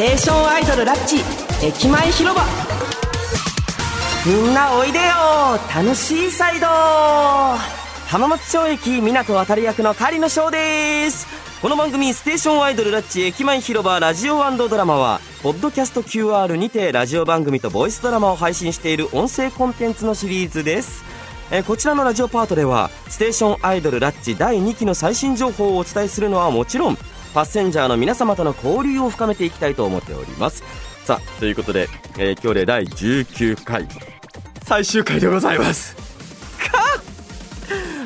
テーションアイドルラッチ駅前広場。みんなおいでよ。楽しいサイド。浜松町駅港渡り役の狩野翔です。この番組「ステーションアイドルラッチ駅前広場ラジオドラマは」ポッドキャスト QR にてラジオ番組とボイスドラマを配信している音声コンテンツのシリーズです。えこちらのラジオパートではステーションアイドルラッチ第2期の最新情報をお伝えするのはもちろんパッセンジャーの皆様との交流を深めていきたいと思っております。さあということで、えー、今日で第19回最終回でございます。か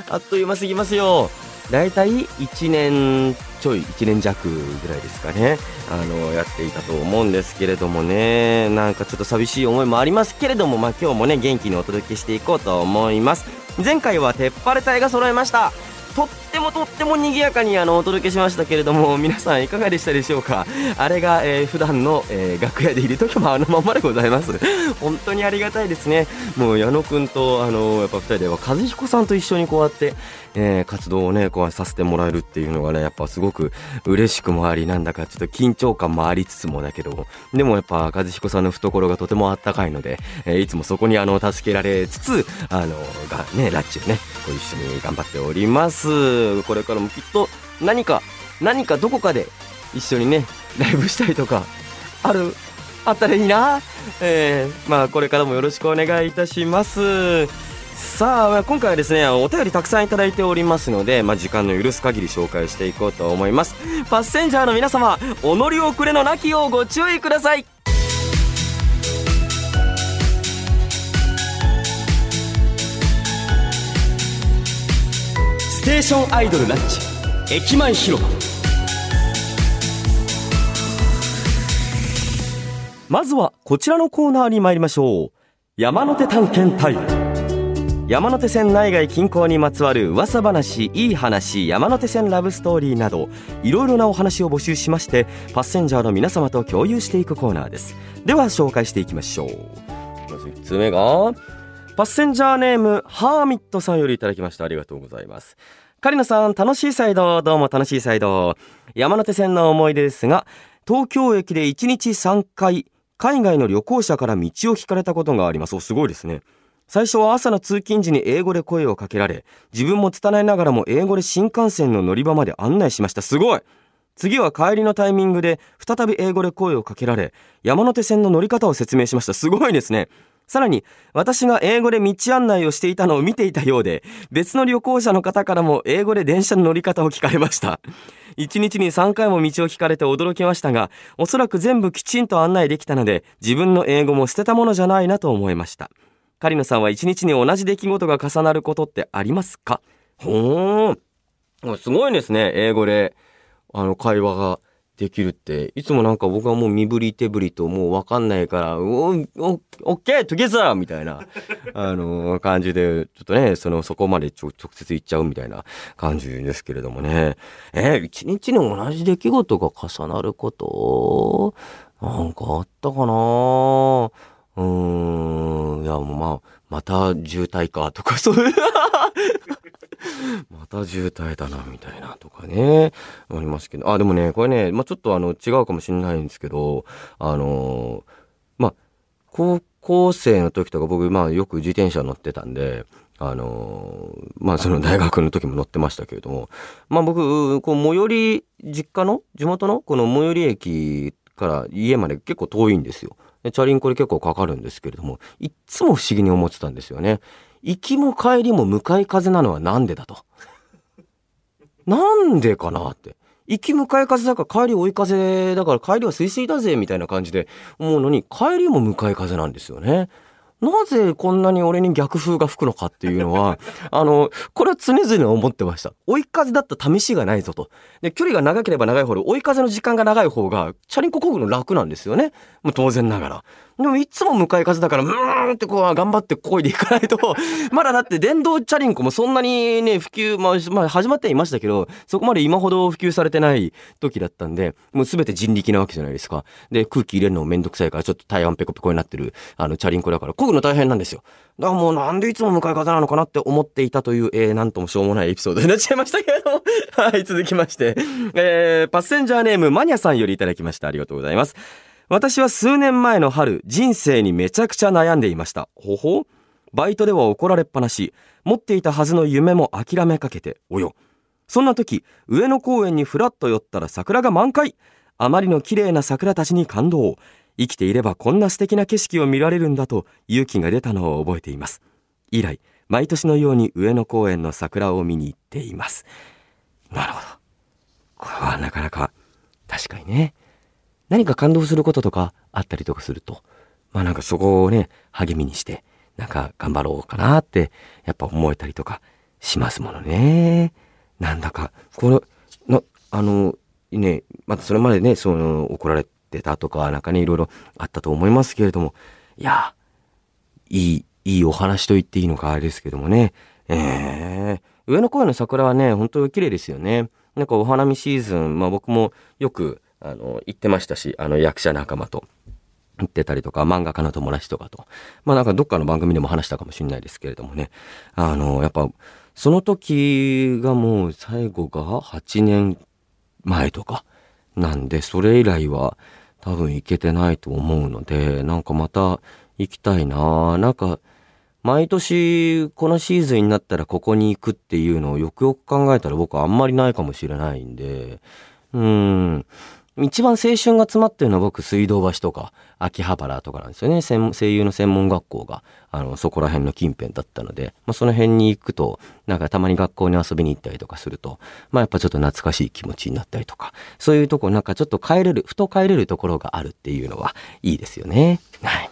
あっという間すぎますよ。だいたい1年ちょい1年弱ぐらいですかね。あのやっていたと思うんですけれどもね。なんかちょっと寂しい思いもありますけれどもまあ今日もね元気にお届けしていこうと思います。前回は鉄パレ隊が揃えました。ともとっても賑やかにあのお届けしましたけれども皆さんいかがでしたでしょうか？あれが、えー、普段の、えー、楽屋でいる時もあのままでございます。本当にありがたいですね。もう矢野くんとあのやっぱ2人では和彦さんと一緒にこうやってえー、活動をね、こうさせてもらえるっていうのがね、やっぱすごく嬉しくもあり、なんだかちょっと緊張感もありつつもだけど、でもやっぱ和彦さんの懐がとてもあったかいので、え、いつもそこにあの、助けられつつ、あの、がね、ラッチをね、こう一緒に頑張っております。これからもきっと何か、何かどこかで一緒にね、ライブしたりとか、ある、あったらいいな。えー、まあこれからもよろしくお願いいたします。さあ今回はですねお便りたくさんいただいておりますので、まあ、時間の許す限り紹介していこうと思いますパッセンジャーの皆様お乗り遅れのなきようご注意くださいテーションアイドルラッチ。駅前広場。まずはこちらのコーナーに参りましょう。山手探検隊。山手線内外近郊にまつわる噂話いい話山手線ラブストーリーなどいろいろなお話を募集しましてパッセンジャーの皆様と共有していくコーナーです。では紹介していきましょう。まず1つ目がパッセンジャーネームハーミットさんよりいただきました。ありがとうございます。カリナさん楽しいサイドどうも楽しいサイド山手線の思い出ですが東京駅で1日3回海外の旅行者から道を聞かれたことがあります。おすごいですね。最初は朝の通勤時に英語で声をかけられ、自分も拙いながらも英語で新幹線の乗り場まで案内しました。すごい。次は帰りのタイミングで再び英語で声をかけられ、山手線の乗り方を説明しました。すごいですね。さらに、私が英語で道案内をしていたのを見ていたようで、別の旅行者の方からも英語で電車の乗り方を聞かれました。1日に3回も道を聞かれて驚きましたが、おそらく全部きちんと案内できたので、自分の英語も捨てたものじゃないなと思いました。狩野さんは一日に同じ出来事が重なることってありますか？ほーん。すごいですね。英語で、あの、会話ができるって。いつもなんか僕はもう身振り手振りともうわかんないから、お、お、オッケートゲザーみたいな、あの、感じで、ちょっとね、その、そこまで直接言っちゃうみたいな感じですけれどもね。えー、一日に同じ出来事が重なること？なんかあったかな？うーん、いや、もうまあ、また渋滞かとか、そういう また渋滞だな、みたいなとかね、ありますけど、あ、でもね、これね、まあちょっとあの、違うかもしれないんですけど、あのまあ高校生の時とか僕、まあよく自転車乗ってたんで、あのまあその大学の時も乗ってましたけれども、まあ僕、こう最寄り、実家の、地元のこの最寄り駅から家まで結構遠いんですよ。チャリンコで結構かかるんですけれども、いっつも不思議に思ってたんですよね。行きも帰りも向かい風なのはなんでだと。なんでかなって。行き向かい風だから帰り追い風だから帰りは水水だぜみたいな感じで思うのに帰りも向かい風なんですよね。なぜこんなに俺に逆風が吹くのかっていうのは、あの、これは常々思ってました。追い風だった試しがないぞと。で、距離が長ければ長いほど、追い風の時間が長い方が、チャリンコ漕ぐの楽なんですよね。もう当然ながら。でもいつも向かい風だから、うーんってこう頑張って漕いでいかないと、まだだって電動チャリンコもそんなにね、普及、まあ、まあ、始まってはいましたけど、そこまで今ほど普及されてない時だったんで、もう全て人力なわけじゃないですか。で、空気入れるのもめんどくさいから、ちょっと台湾ペコペコになってる、あの、チャリンコだから、漕ぐのの大変なんですよ。だからもうなんでいつも向かい風なのかなって思っていたという、えー、なんともしょうもないエピソードになっちゃいましたけれども。はい、続きまして。えー、パッセンジャーネームマニアさんよりいただきました。ありがとうございます。私は数年前の春、人生にめちゃくちゃ悩んでいました。ほほバイトでは怒られっぱなし、持っていたはずの夢も諦めかけて、およ。そんな時、上野公園にふらっと寄ったら桜が満開。あまりの綺麗な桜たちに感動。生きていればこんな素敵な景色を見られるんだと勇気が出たのを覚えています。以来、毎年のように上野公園の桜を見に行っています。なるほど。これはなかなか、確かにね。何か感動することとかあったりとかすると、まあなんかそこをね、励みにして、なんか頑張ろうかなって、やっぱ思えたりとかしますものね。なんだか、この、の、あの、ね、またそれまでね、その、怒られてたとか、なんかね、いろいろあったと思いますけれども、いや、いい、いいお話と言っていいのかあれですけどもね、えー、上野公園の桜はね、本当に綺麗ですよね。なんかお花見シーズン、まあ僕もよく、あの、行ってましたし、あの役者仲間と。行ってたりとか、漫画家の友達とかと。まあなんかどっかの番組でも話したかもしれないですけれどもね。あの、やっぱ、その時がもう最後が8年前とかなんで、それ以来は多分行けてないと思うので、なんかまた行きたいななんか、毎年このシーズンになったらここに行くっていうのをよくよく考えたら僕はあんまりないかもしれないんで、うん。一番青春が詰まってるのは僕水道橋とか秋葉原とかなんですよね声優の専門学校があのそこら辺の近辺だったので、まあ、その辺に行くとなんかたまに学校に遊びに行ったりとかするとまあやっぱちょっと懐かしい気持ちになったりとかそういうとこなんかちょっと帰れるふと帰れるところがあるっていうのはいいですよね。はい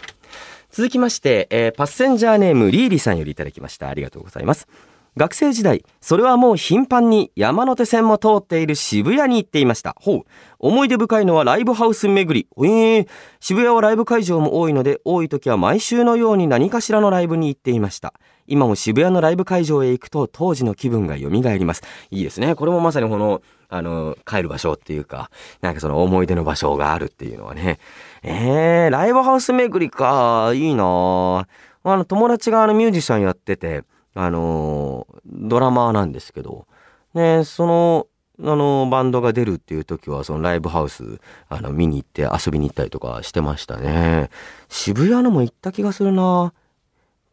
続きまして、えー、パッセンジャーネームリーリさんよりいただきましたありがとうございます。学生時代、それはもう頻繁に山手線も通っている渋谷に行っていました。ほう。思い出深いのはライブハウス巡り。えー、渋谷はライブ会場も多いので、多い時は毎週のように何かしらのライブに行っていました。今も渋谷のライブ会場へ行くと当時の気分が蘇ります。いいですね。これもまさにこの、あの、帰る場所っていうか、なんかその思い出の場所があるっていうのはね。えー、ライブハウス巡りか。いいなあの、友達があのミュージシャンやってて、あのドラマーなんですけど、ね、その、あの、バンドが出るっていう時は、そのライブハウス、あの、見に行って遊びに行ったりとかしてましたね。渋谷のも行った気がするな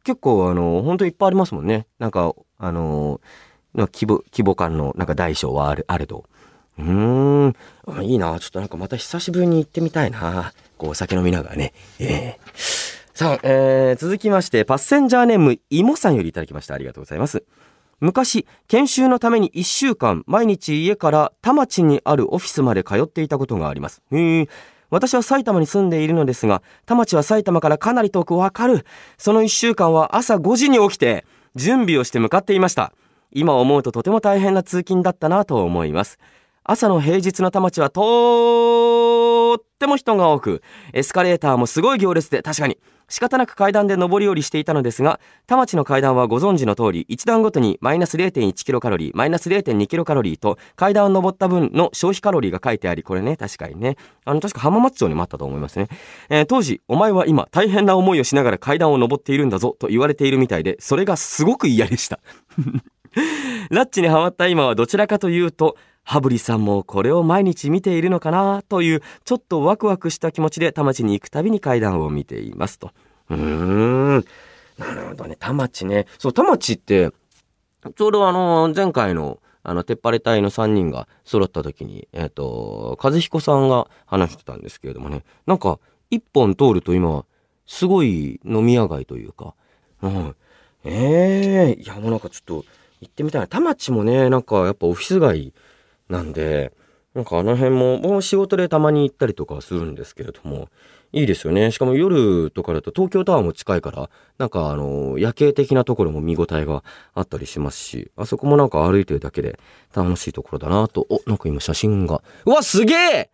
結構、あの、ほんといっぱいありますもんね。なんか、あの、規模、規模感の、なんか大小はあれ、あれど。うーん、いいなちょっとなんかまた久しぶりに行ってみたいなこう、お酒飲みながらね。ええーさあ、えー、続きまして、パッセンジャーネーム、いもさんよりいただきました。ありがとうございます。昔、研修のために1週間、毎日家から田町にあるオフィスまで通っていたことがあります。へ私は埼玉に住んでいるのですが、田町は埼玉からかなり遠くわかる。その1週間は朝5時に起きて、準備をして向かっていました。今思うととても大変な通勤だったなと思います。朝の平日の田町はとっても人が多く、エスカレーターもすごい行列で確かに仕方なく階段で上り下りしていたのですが、田町の階段はご存知の通り、1段ごとにマイナス0.1キロカロリー、マイナス0.2キロカロリーと階段を登った分の消費カロリーが書いてあり、これね、確かにね、あの、確か浜松町にもあったと思いますね。えー、当時、お前は今大変な思いをしながら階段を登っているんだぞと言われているみたいで、それがすごく嫌でした。ラッチにハマった今はどちらかというと、羽振さんもこれを毎日見ているのかなというちょっとワクワクした気持ちで田町に行くたびに階段を見ていますと。うーん。なるほどね。田町ね。そう、田町って、ちょうどあの、前回の、あの、鉄パレ隊の3人が揃った時に、えっ、ー、と、和彦さんが話してたんですけれどもね。なんか、一本通ると今、すごい飲み屋街というか、うん。ええー、いや、もうなんかちょっと、行ってみたいな。田町もね、なんかやっぱオフィス街なんで、なんかあの辺も、もう仕事でたまに行ったりとかするんですけれども、いいですよね。しかも夜とかだと東京タワーも近いから、なんかあの、夜景的なところも見応えがあったりしますし、あそこもなんか歩いてるだけで楽しいところだなと、お、なんか今写真が。うわ、すげえ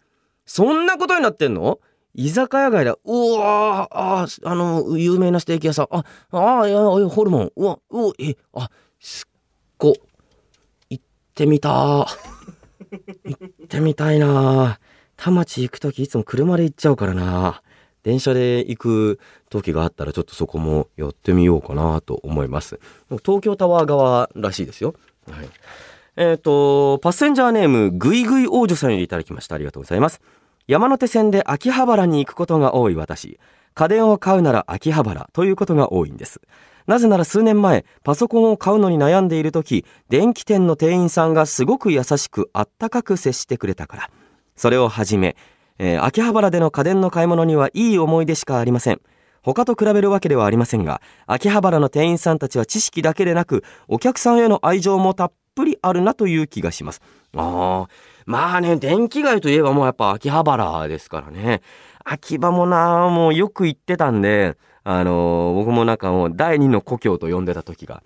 そんなことになってんの？居酒屋街だ。うわあ、あの、有名なステーキ屋さん。あ、あ、いや、ホルモン。うわ、うわえ、あ、すっご。行ってみた。行ってみたいな。田町行くときいつも車で行っちゃうからな。電車で行く時があったらちょっとそこも寄ってみようかなと思います。東京タワー側らしいですよ。はい。えっ、ー、と、パッセンジャーネーム、ぐいぐい王女さんよりいただきました。ありがとうございます。山手線で秋葉原に行くことが多い私。家電を買うなら秋葉原ということが多いんです。なぜなら数年前、パソコンを買うのに悩んでいる時、電気店の店員さんがすごく優しくあったかく接してくれたから。それをはじめ、えー、秋葉原での家電の買い物にはいい思い出しかありません。他と比べるわけではありませんが、秋葉原の店員さんたちは知識だけでなく、お客さんへの愛情もたっぷりあるなという気がします。ああ、まあね、電気街といえばもうやっぱ秋葉原ですからね。秋葉もな、もうよく行ってたんで、あのー、僕もなんかもう第二の故郷と呼んでた時が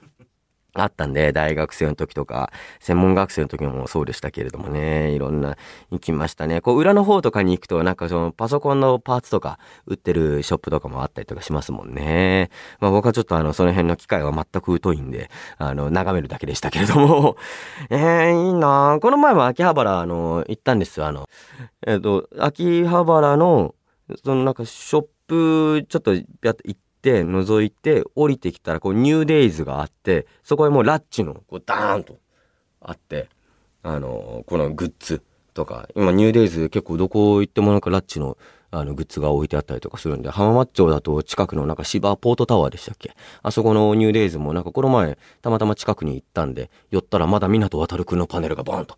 あったんで、大学生の時とか、専門学生の時もそうでしたけれどもね、いろんな行きましたね。こう、裏の方とかに行くと、なんかそのパソコンのパーツとか売ってるショップとかもあったりとかしますもんね。まあ僕はちょっとあの、その辺の機会は全く疎いんで、あの、眺めるだけでしたけれども、えー、いいなこの前も秋葉原、あの、行ったんですよ。あの、えっ、と、秋葉原の、そのなんかショップ、ちょっと、やって行って、覗いて降りてきたらこうニューデイズがあってそこへもうラッチのこうダーンとあってあのこのグッズとか今ニューデイズ結構どこ行ってもなんかラッチのあのグッズが置いてあったりとかするんで浜松町だと近くのなんか芝ポートタワーでしたっけ？あそこのニューデイズもなんかこの前たまたま近くに行ったんで寄ったらまだ港渡くんのパネルがボンと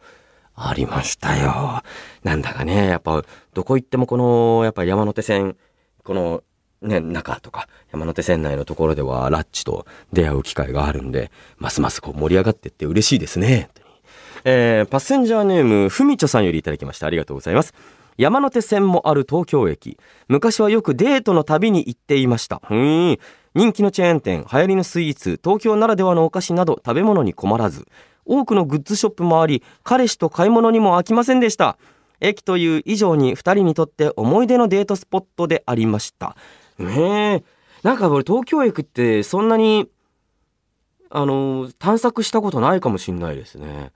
ありましたよ。なんだかね、やっぱどこ行ってもこのやっぱ山手線このね、中とか山手線内のところではラッチと出会う機会があるんで、ますますこう盛り上がってって嬉しいですね。えー、パッセンジャーネーム、ふみちょさんよりいただきました。ありがとうございます。山手線もある東京駅。昔はよくデートの旅に行っていました。うん。人気のチェーン店、流行りのスイーツ、東京ならではのお菓子など食べ物に困らず、多くのグッズショップもあり、彼氏と買い物にも飽きませんでした。駅という以上に2人にとって思い出のデートスポットでありました。ねえ。なんか俺東京駅ってそんなに、あの、探索したことないかもしんないですね。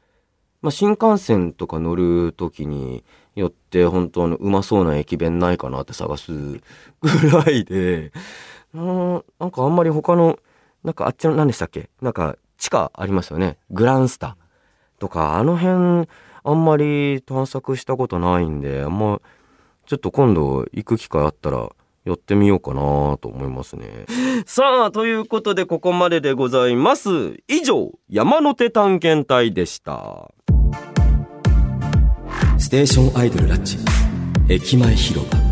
まあ、新幹線とか乗る時によって本当のうまそうな駅弁ないかなって探すぐらいで、うんなんかあんまり他の、なんかあっちの何でしたっけ？なんか地下ありますよね。グランスタとか、あの辺あんまり探索したことないんで、あんま、ちょっと今度行く機会あったらやってみようかなと思いますね。さあ、ということでここまででございます。以上、山手探検隊でした。ステーションアイドルラッチ、駅前広場。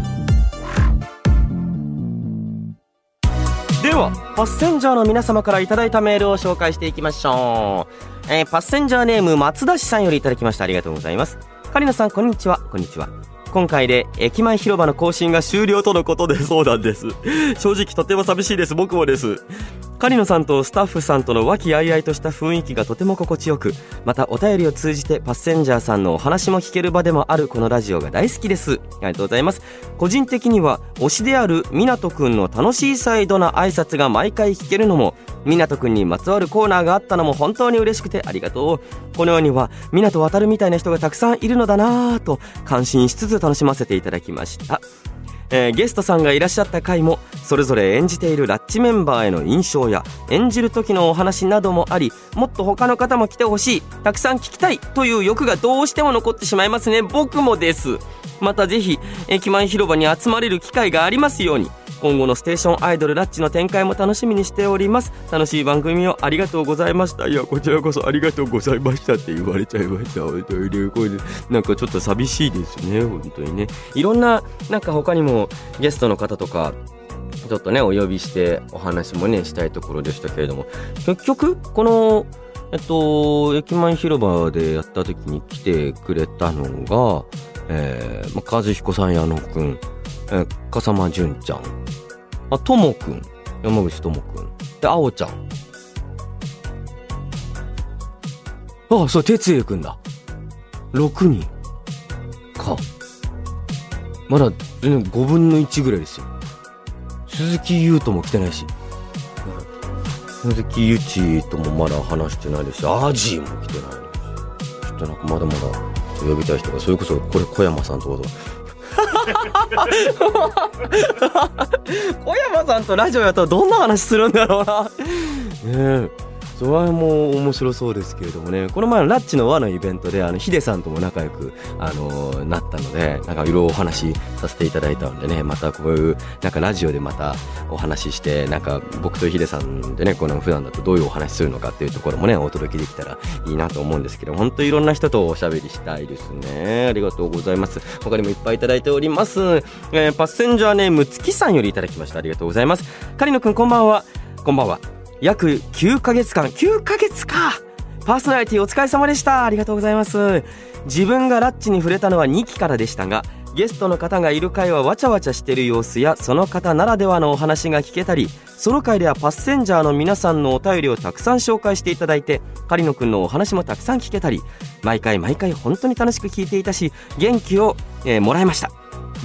では、パッセンジャーの皆様からいただいたメールを紹介していきましょう。えー、パッセンジャーネーム松田氏さんよりいただきました。ありがとうございます。カリナさん、こんにちは。こんにちは。今回で駅前広場の更新が終了とのことでそうなんです。正直とても寂しいです。僕もです。狩野さんとスタッフさんとの和気あいあいとした雰囲気がとても心地よく、またお便りを通じてパッセンジャーさんのお話も聞ける場でもあるこのラジオが大好きです。ありがとうございます。個人的には推しである湊くんの楽しいサイドな挨拶が毎回聞けるのも、湊くんにまつわるコーナーがあったのも本当に嬉しくてありがとう。この世には湊渡るみたいな人がたくさんいるのだなぁと感心しつつ楽しませていただきました。えー、ゲストさんがいらっしゃった回もそれぞれ演じているラッチメンバーへの印象や演じる時のお話などもありもっと他の方も来てほしいたくさん聞きたいという欲がどうしても残ってしまいますね。僕もです。またぜひ駅前広場に集まれる機会がありますように。今後のステーションアイドルラッチの展開も楽しみにしております。楽しい番組をありがとうございました。いやこちらこそありがとうございましたって言われちゃいました。本当にこれなんかちょっと寂しいですね本当にね。いろんななんか他にもゲストの方とかちょっとねお呼びしてお話もねしたいところでしたけれども。結局このえっと駅前広場でやった時に来てくれたのがえー、まあ、和彦さん矢野くん、えー、笠間淳ちゃんあ、ともくん。山口ともくん。で、あおちゃん。ああ、そう、哲也くんだ。6人。か。まだ、全然5分の1ぐらいですよ。鈴木優斗も来てないし。鈴木ゆちともまだ話してないですし、アジーも来てないし。ちょっとなんかまだまだ呼びたい人が、それこそこれ小山さんとか小山さんとラジオやったらどんな話するんだろうな。それはも面白そうですけれどもね。この前のラッチの輪のイベントであのヒデさんとも仲良く、あのー、なったのでなんかいろいろお話しさせていただいたのでねまたこういうなんかラジオでまたお話ししてなんか僕とヒデさんでねこの普段だとどういうお話するのかっていうところもねお届けできたらいいなと思うんですけど本当いろんな人とおしゃべりしたいですね。ありがとうございます。他にもいっぱいいただいております、えー、パッセンジャーネーム月さんよりいただきました。ありがとうございます。狩野くんこんばんは。こんばんは。約9ヶ月間。9ヶ月か。パーソナリティお疲れ様でした。ありがとうございます。自分がラッチに触れたのは2期からでしたがゲストの方がいる回はわちゃわちゃしてる様子やその方ならではのお話が聞けたりその回ではパッセンジャーの皆さんのお便りをたくさん紹介していただいて狩野くんのお話もたくさん聞けたり毎回毎回本当に楽しく聞いていたし元気を、えー、もらいました。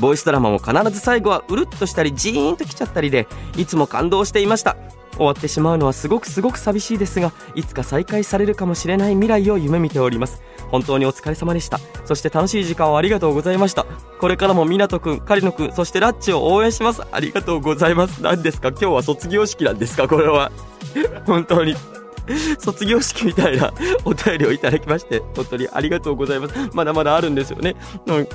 ボイスドラマも必ず最後はうるっとしたりジーンときちゃったりでいつも感動していました。終わってしまうのはすごくすごく寂しいですがいつか再開されるかもしれない未来を夢見ております。本当にお疲れ様でした。そして楽しい時間をありがとうございました。これからも湊くん狩野くんそしてラッチを応援します。ありがとうございます。何ですか？今日は卒業式なんですか？これは。本当に。卒業式みたいな お便りをいただきまして、本当にありがとうございます。まだまだあるんですよね。うん、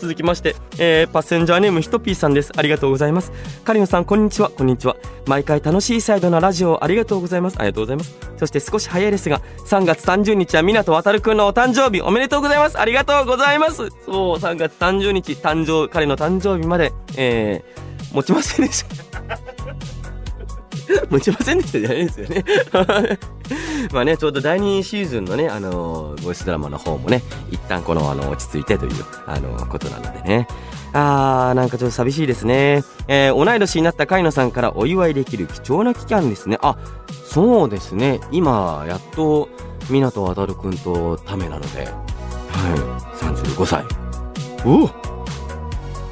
続きまして、えー、パッセンジャーネームひとぴーさんです。ありがとうございます。カリノさん、こんにちは。こんにちは。毎回楽しいサイドのラジオありがとうございます。ありがとうございます。そして少し早いですが、3月30日は湊航くんのお誕生日おめでとうございます。ありがとうございます。そう、3月30日、誕生、彼の誕生日まで、えー、持ちませんでした。持ちませんでしたじゃないですよね まあね、ちょうど第2シーズンのね、あのー、ボイスドラマの方もね、一旦この、あの、落ち着いてという、あのー、ことなのでね。あー、なんかちょっと寂しいですね。えー、同い年になった海野さんからお祝いできる貴重な期間ですね。あ、そうですね。今、やっと、湊航くんとためなので、はい、35歳。お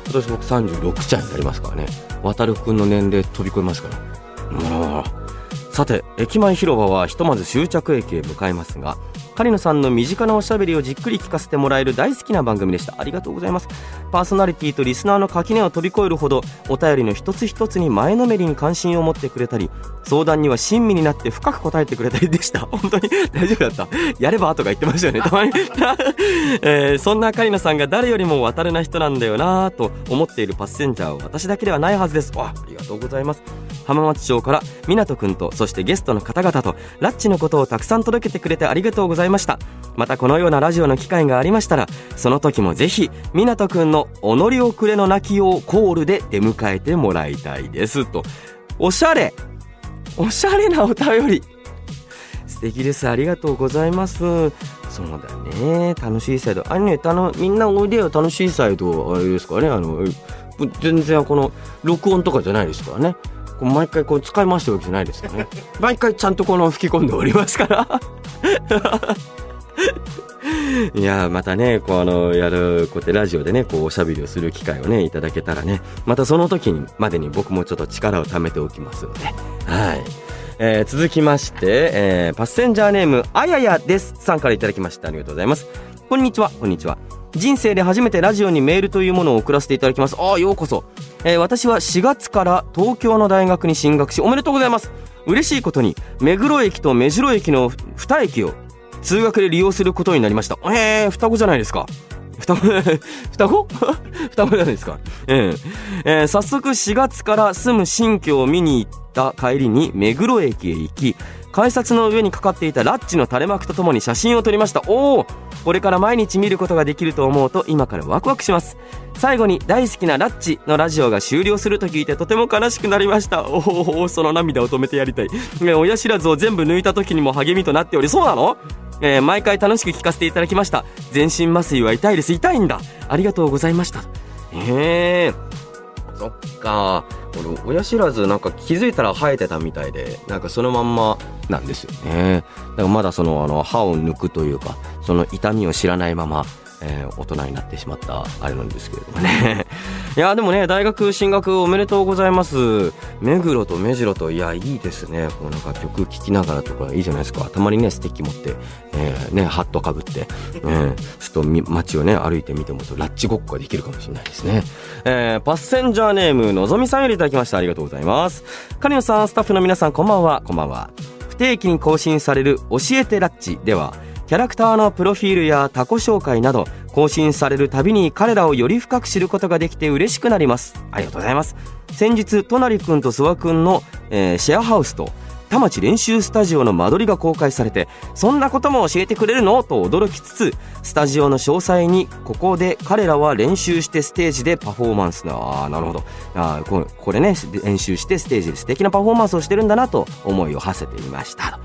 今年僕36歳になりますからね。航くんの年齢飛び越えますから。さて駅前広場はひとまず終着駅へ向かいますが狩野さんの身近なおしゃべりをじっくり聞かせてもらえる大好きな番組でした。ありがとうございます。パーソナリティとリスナーの垣根を飛び越えるほどお便りの一つ一つに前のめりに関心を持ってくれたり相談には親身になって深く答えてくれたりでした。本当に 大丈夫だった？やればとか言ってましたよね。たまに、えー、そんな狩野さんが誰よりも渡るな人なんだよなと思っているパッセンジャーは私だけではないはずです。あありがとうございます。浜松町から湊くんとそしてゲストの方々とラッチのことをたくさん届けてくれてありがとうございました。またこのようなラジオの機会がありましたらその時もぜひ湊くんの「己をくれの泣きをコール」で出迎えてもらいたいです。とおしゃれおしゃれなお便り。素敵です。ありがとうございます。そうだね。楽しいサイド。あれねたのみんなおいでよ。楽しいサイド。あれですかね。あの全然この録音とかじゃないですからね。毎回こう使い回してるわけじゃないですよね。毎回ちゃんとこの吹き込んでおりますから。いやまたねこうあのやるこうやってラジオでねこうおしゃべりをする機会をねいただけたらねまたその時にまでに僕もちょっと力を貯めておきますので。はい。えー、続きまして、えー、パッセンジャーネームあややですさんからいただきました。ありがとうございます。こんにちはこんにちは人生で初めてラジオにメールというものを送らせていただきます。ああようこそ、えー、私は4月から東京の大学に進学しおめでとうございます。嬉しいことに目黒駅と目白駅の2駅を通学で利用することになりました。えー、双子じゃないですか。双子 双子？双子じゃないですか、えー、えー、早速4月から住む新居を見に行った帰りに目黒駅へ行き改札の上にかかっていたラッチの垂れ幕とともに写真を撮りました。おおこれから毎日見ることができると思うと今からワクワクします。最後に大好きなラッチのラジオが終了すると聞いてとても悲しくなりました。おおその涙を止めてやりたい。親知らずを全部抜いた時にも励みとなっておりそうなの？えー、毎回楽しく聞かせていただきました。全身麻酔は痛いです。痛いんだ。ありがとうございました。へえそっか。俺親知らずなんか気づいたら生えてたみたいでなんかそのまんまなんですよね。だからまだそのあの歯を抜くというかその痛みを知らないままえー、大人になってしまったあれなんですけれどもね、いやでもね大学進学おめでとうございます。目黒と目白といやいいですね。こうなんか曲聴きながらとかいいじゃないですか。たまにねステッキ持って、えー、ねハットかぶって、えー、ちょっと街をね歩いてみてもとラッチごっこができるかもしれないですね、えー、パッセンジャーネームのぞみさんよりいただきました。ありがとうございます。カニオさんスタッフの皆さんこんばんは。こんばんは。不定期に更新される教えてラッチではキャラクターのプロフィールやタコ紹介など更新されるたびに彼らをより深く知ることができて嬉しくなります。ありがとうございます。先日隣くんと諏訪くんの、えー、シェアハウスと田町練習スタジオの間取りが公開されてそんなことも教えてくれるの？と驚きつつスタジオの詳細にここで彼らは練習してステージでパフォーマンス。ああなるほど。あここれね練習してステージで素敵なパフォーマンスをしてるんだなと思いを馳せていました。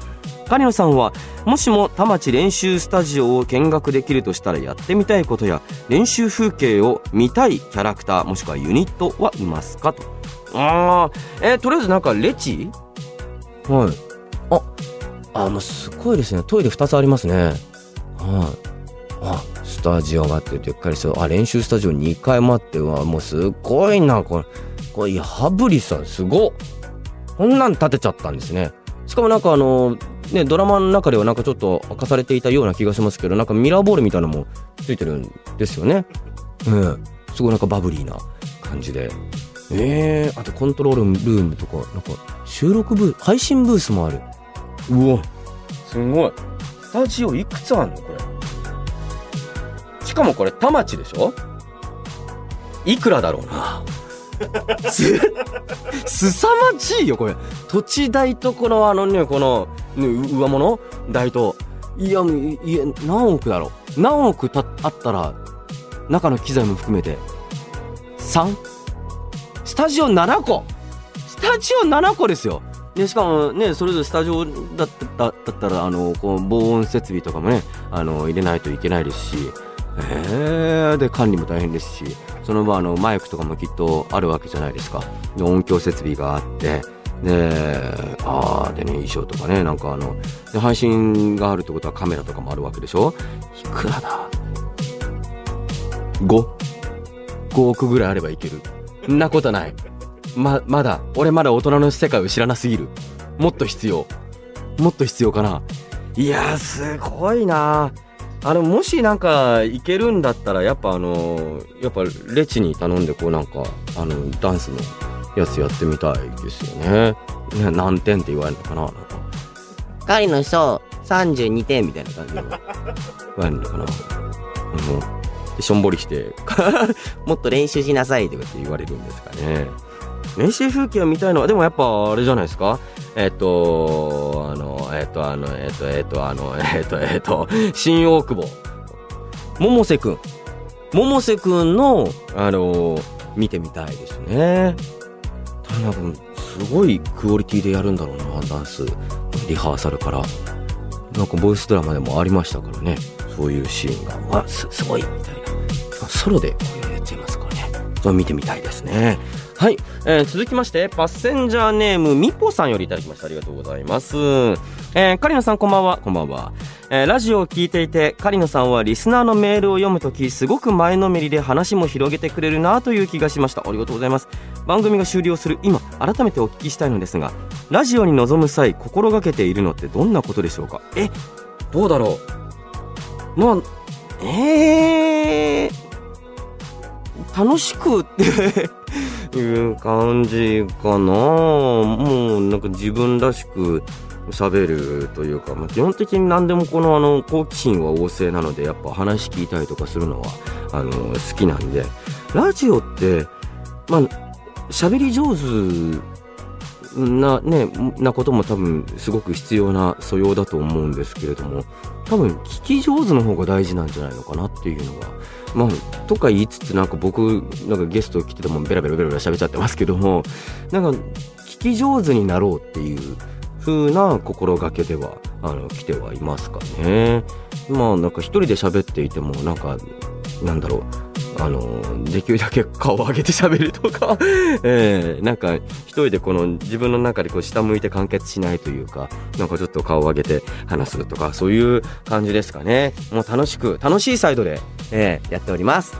狩野さんはもしも田町練習スタジオを見学できるとしたらやってみたいことや練習風景を見たいキャラクターもしくはユニットはいますかと。ああえー、とりあえずなんかレチ？はい。ああもうすごいですね。トイレ2つありますね。はい。あスタジオがあってでっかりそう。あ練習スタジオ2階もあってうわもうすごいなこれ。これハブリさんすごっ。こんなん建てちゃったんですね。しかもなんかあのね、ドラマの中ではなんかちょっと明かされていたような気がしますけど、なんかミラーボールみたいなのもついてるんですよね。うん。すごいなんかバブリーな感じで。えー、あとコントロールルームとか、なんか収録ブー配信ブースもある。うわ、すごい。スタジオいくつあんのこれ？しかもこれ田町でしょ？いくらだろうな？す、すさまじいよ、これ。土地代とこの、あのね、この、ね、上物代と。いや、いや、何億だろう。何億たあったら、中の機材も含めて、3? スタジオ7個スタジオ7個ですよでしかもねそれぞれスタジオだっただったらあのこう防音設備とかもねあの入れないといけないですしえー、で管理も大変ですしその場あのマイクとかもきっとあるわけじゃないですか。で音響設備があって。でああでね衣装とかねなんかあので配信があるってことはカメラとかもあるわけでしょ？いくらだ？5?5 億ぐらいあればいける。んなことない。ままだ。俺まだ大人の世界を知らなすぎる。もっと必要。もっと必要かな。いやすごいなあのもしなんかいけるんだったらやっぱあのやっぱレチに頼んでこうなんかあのダンスのやつやってみたいですよね。ね何点って言われるのかななんか。狩の人32点みたいな感じで言われるのかな。うん、しょんぼりして もっと練習しなさいとかって言われるんですかね。練習風景を見たいのは、でもやっぱあれじゃないですかえっと、あの、えっと、あの、えっと、えっと、あの、えっと、えっと、新大久保。百瀬くん。百瀬くんの、あの、見てみたいですね。多分、すごいクオリティでやるんだろうな、ダンス。リハーサルから。なんかボイスドラマでもありましたからね。そういうシーンが。わ、す、すごいみたいな。ソロでやっちゃいますからね。それ見てみたいですね。はい、えー、続きましてパッセンジャーネームみぽさんよりいただきました。ありがとうございます。えー、カリナさんこんばんは。こんばんは。えー、ラジオを聞いていてカリナさんはリスナーのメールを読むときすごく前のめりで話も広げてくれるなという気がしました。ありがとうございます。番組が終了する今改めてお聞きしたいのですがラジオに臨む際心がけているのってどんなことでしょうか？えどうだろう。まあえー、楽しくっていう感じかな。もうなんか自分らしく喋るというか、まあ、基本的に何でもこのあの好奇心は旺盛なのでやっぱ話聞いたりとかするのはあの好きなんで。ラジオってまあ喋り上手なねなことも多分すごく必要な素養だと思うんですけれども多分聞き上手の方が大事なんじゃないのかなっていうのがまあとか言いつつなんか僕なんかゲスト来ててもベラベラベラベラ喋っちゃってますけどもなんか聞き上手になろうっていう風な心がけではあの来てはいますかね。まあなんか一人で喋っていてもなんかなんだろう。あの、できるだけ顔を上げて喋るとか。えー、なんか一人でこの自分の中でこう下向いて完結しないというか、なんかちょっと顔を上げて話すとか、そういう感じですかね。もう楽しく、楽しいサイドで、えー、やっております。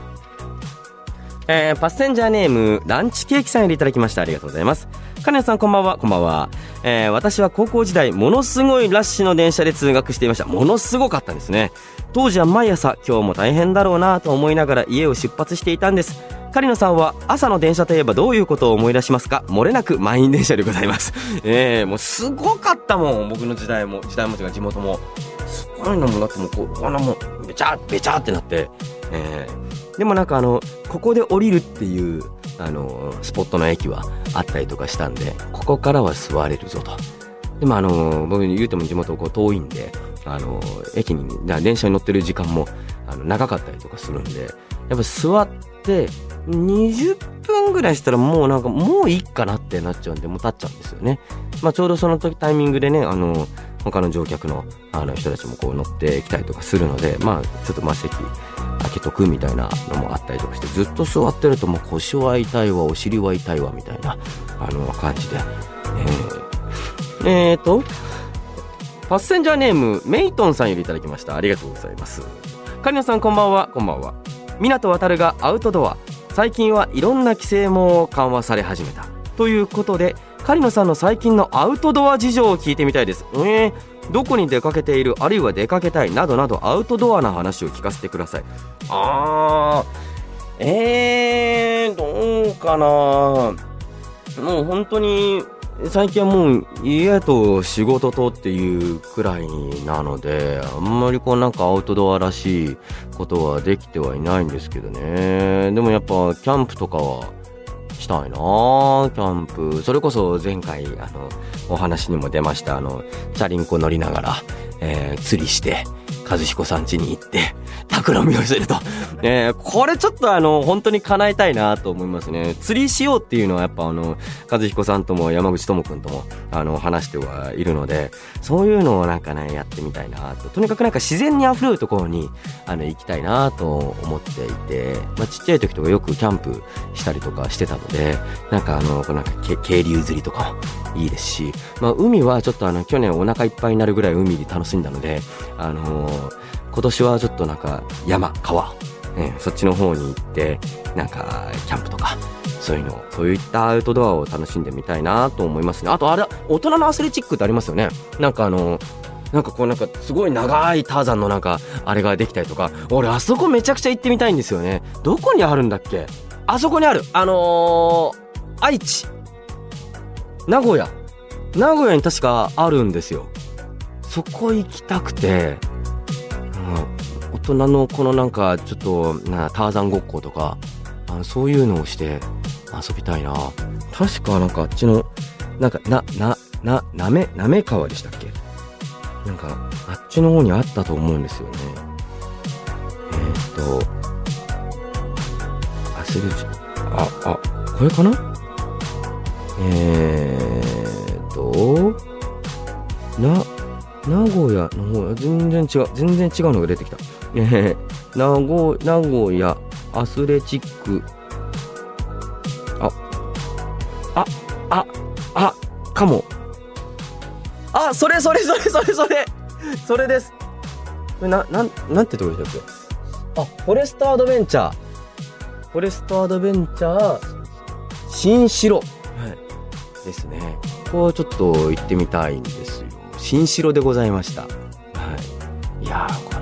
えー、パッセンジャーネームランチケーキさんよりいただきました。ありがとうございます。金谷さんこんばんは。こんばんは、えー、私は高校時代ものすごいラッシュの電車で通学していました。ものすごかったんですね。当時は毎朝今日も大変だろうなと思いながら家を出発していたんです。狩野さんは朝の電車といえばどういうことを思い出しますか？漏れなく満員電車でございます。えー、もうすごかったもん。僕の時代も時代も違う地元も。すごいのもだってもうここんなもうべちゃべちゃってなって。えー、でもなんかあのここで降りるっていうあのスポットの駅はあったりとかしたんでここからは座れるぞとでもあの僕言うても地元こう遠いんであの駅に電車に乗ってる時間もあの長かったりとかするんでやっぱ座って20分ぐらいしたらもうなんかもういいかなってなっちゃうんでもう立っちゃうんですよね。まあ、ちょうどその時タイミングでねあの他の乗客のあの人たちもこう乗ってきたりとかするのでまあちょっとまあ席けとくみたいなのもあったりとかしてずっと座ってるともう腰は痛いわお尻は痛いわみたいなあの感じで、えー、えーとパッセンジャーネームメイトンさんよりいただきました。ありがとうございます。カリナさんこんばんは。こんばんは。港渡がアウトドア。最近はいろんな規制も緩和され始めた。ということで狩野さんの最近のアウトドア事情を聞いてみたいです。えー、どこに出かけているあるいは出かけたいなどなどアウトドアな話を聞かせてくださいあーえー、どうかなもう本当に最近はもう家と仕事とっていうくらいなので、あんまりこうなんかアウトドアらしいことはできてはいないんですけどね。でもやっぱキャンプとかはしたいなキャンプ。それこそ前回あのお話にも出ましたあの、チャリンコ乗りながら、えー、釣りして、和彦さん家に行って、企みをすると。えー、これちょっとあの、本当に叶えたいなと思いますね。釣りしようっていうのはやっぱあの、和彦さんとも山口智くんとも、あの、話してはいるので、そういうのをなんかね、やってみたいなと。とにかくなんか自然に溢れるところに、あの、行きたいなと思っていて、まあ、ちっちゃい時とかよくキャンプしたりとかしてたので、なんかあの、なんか、渓流釣りとかいいですし、まあ、海はちょっとあの、去年お腹いっぱいになるぐらい海で楽しんだので、あの今年はちょっとなんか山、川、ね、そっちの方に行って、なんかキャンプとか、そういうの、そういったアウトドアを楽しんでみたいなと思いますね。あとあれ、大人のアスレチックってありますよね。なんかあの、なんかこうなんかすごい長いターザンのなんかあれができたりとか、俺あそこめちゃくちゃ行ってみたいんですよね。どこにあるんだっけ？あそこにある。あのー、愛知。名古屋。名古屋に確かあるんですよ。そこ行きたくて、大人のこのなんかちょっとなターザンごっことかあのそういうのをして遊びたいな。確かなんかあっちのなんかななななめなめ川でしたっけ？なんかあっちの方にあったと思うんですよね。えー、っとアスレチああこれかな？えー、とな名古屋の方、全然違う、全然違うのが出てきた。えー、名古名古屋アスレチック。あ、あ、あ、あ、かも。あ、それそれそれそれそれそれです。これな、なん、なんてとこでしたっけ？あ、フォレストアドベンチャー。フォレストアドベンチャー、新城。ですね。ここはちょっと行ってみたいんですよ。新城でございました。はい。いやー、こ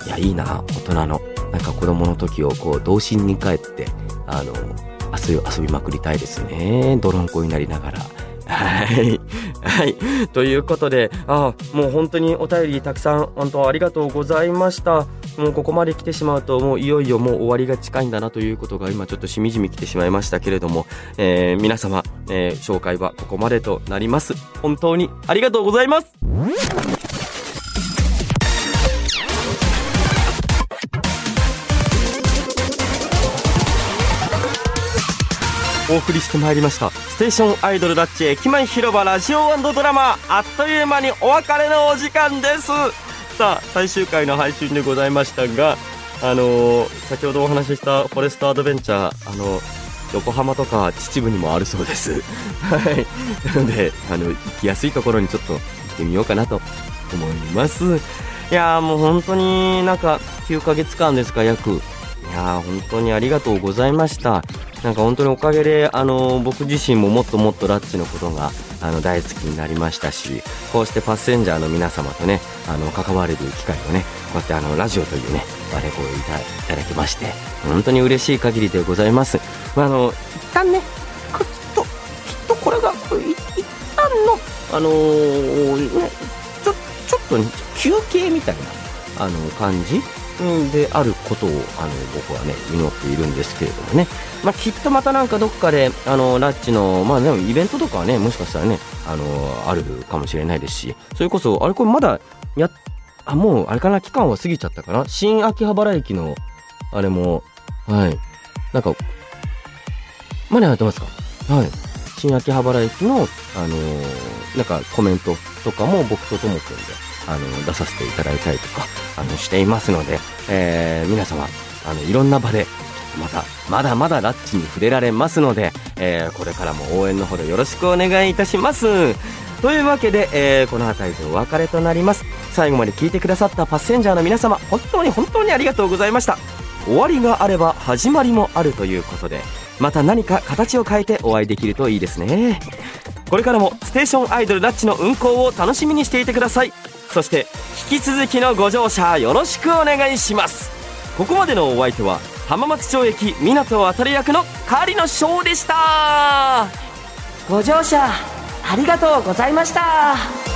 れ、いや、いいな、大人の。なんか子供の時をこう、童心に帰って、あの、遊び、遊びまくりたいですね。泥んこになりながら。はい。はい。ということで、あもう本当にお便りたくさん、本当ありがとうございました。もうここまで来てしまうと、もういよいよもう終わりが近いんだなということが今ちょっとしみじみ来てしまいましたけれども、えー、皆様、えー、紹介はここまでとなります。本当にありがとうございます。お送りしてまいりましたステーションアイドルダッチ駅前広場ラジオドラマあっという間にお別れのお時間ですさあ最終回の配信でございましたがあのー、先ほどお話ししたフォレストアドベンチャーあの横浜とか秩父にもあるそうです。はい。なのであの行きやすいところにちょっと行ってみようかなと思います。いやもう本当になんか9ヶ月間ですか約。いやー本当にありがとうございました。なんか本当におかげで、あの僕自身ももっともっとラッチのことがあの大好きになりましたしこうしてパッセンジャーの皆様とねあの関われる機会をねこうやってあのラジオというねあれこういたいただきまして本当に嬉しい限りでございます、まあ、あの一旦ねこきっときっとこれがこれ一旦のあのーねちょちょっとね休憩みたいなあの感じであることをあの僕はね祈っているんですけれどもね、まあ、きっとまたなんかどっかであのラッチの、まあ、でもイベントとかはねもしかしたらねあのあるかもしれないですし。それこそあれこれまだやあもうあれかな期間は過ぎちゃったかな。新秋葉原駅のあれもはい。なんかまだやってますか？はい。新秋葉原駅のあのなんかコメントとかも僕とともくんであの出させていただいたりとかあのしていますので、えー皆様あのいろんな場でまたまだまだラッチに触れられますので、えーこれからも応援のほどよろしくお願いいたします。というわけで、えーこの辺りでお別れとなります。最後まで聞いてくださったパッセンジャーの皆様本当に本当にありがとうございました。終わりがあれば始まりもあるということでまた何か形を変えてお会いできるといいですね。これからもステーションアイドルラッチの運行を楽しみにしていてください。そしてき続きのご乗車よろしくお願いします。ここまでのお相手は浜松町駅港渡役の狩野翔でした。ご乗車ありがとうございました。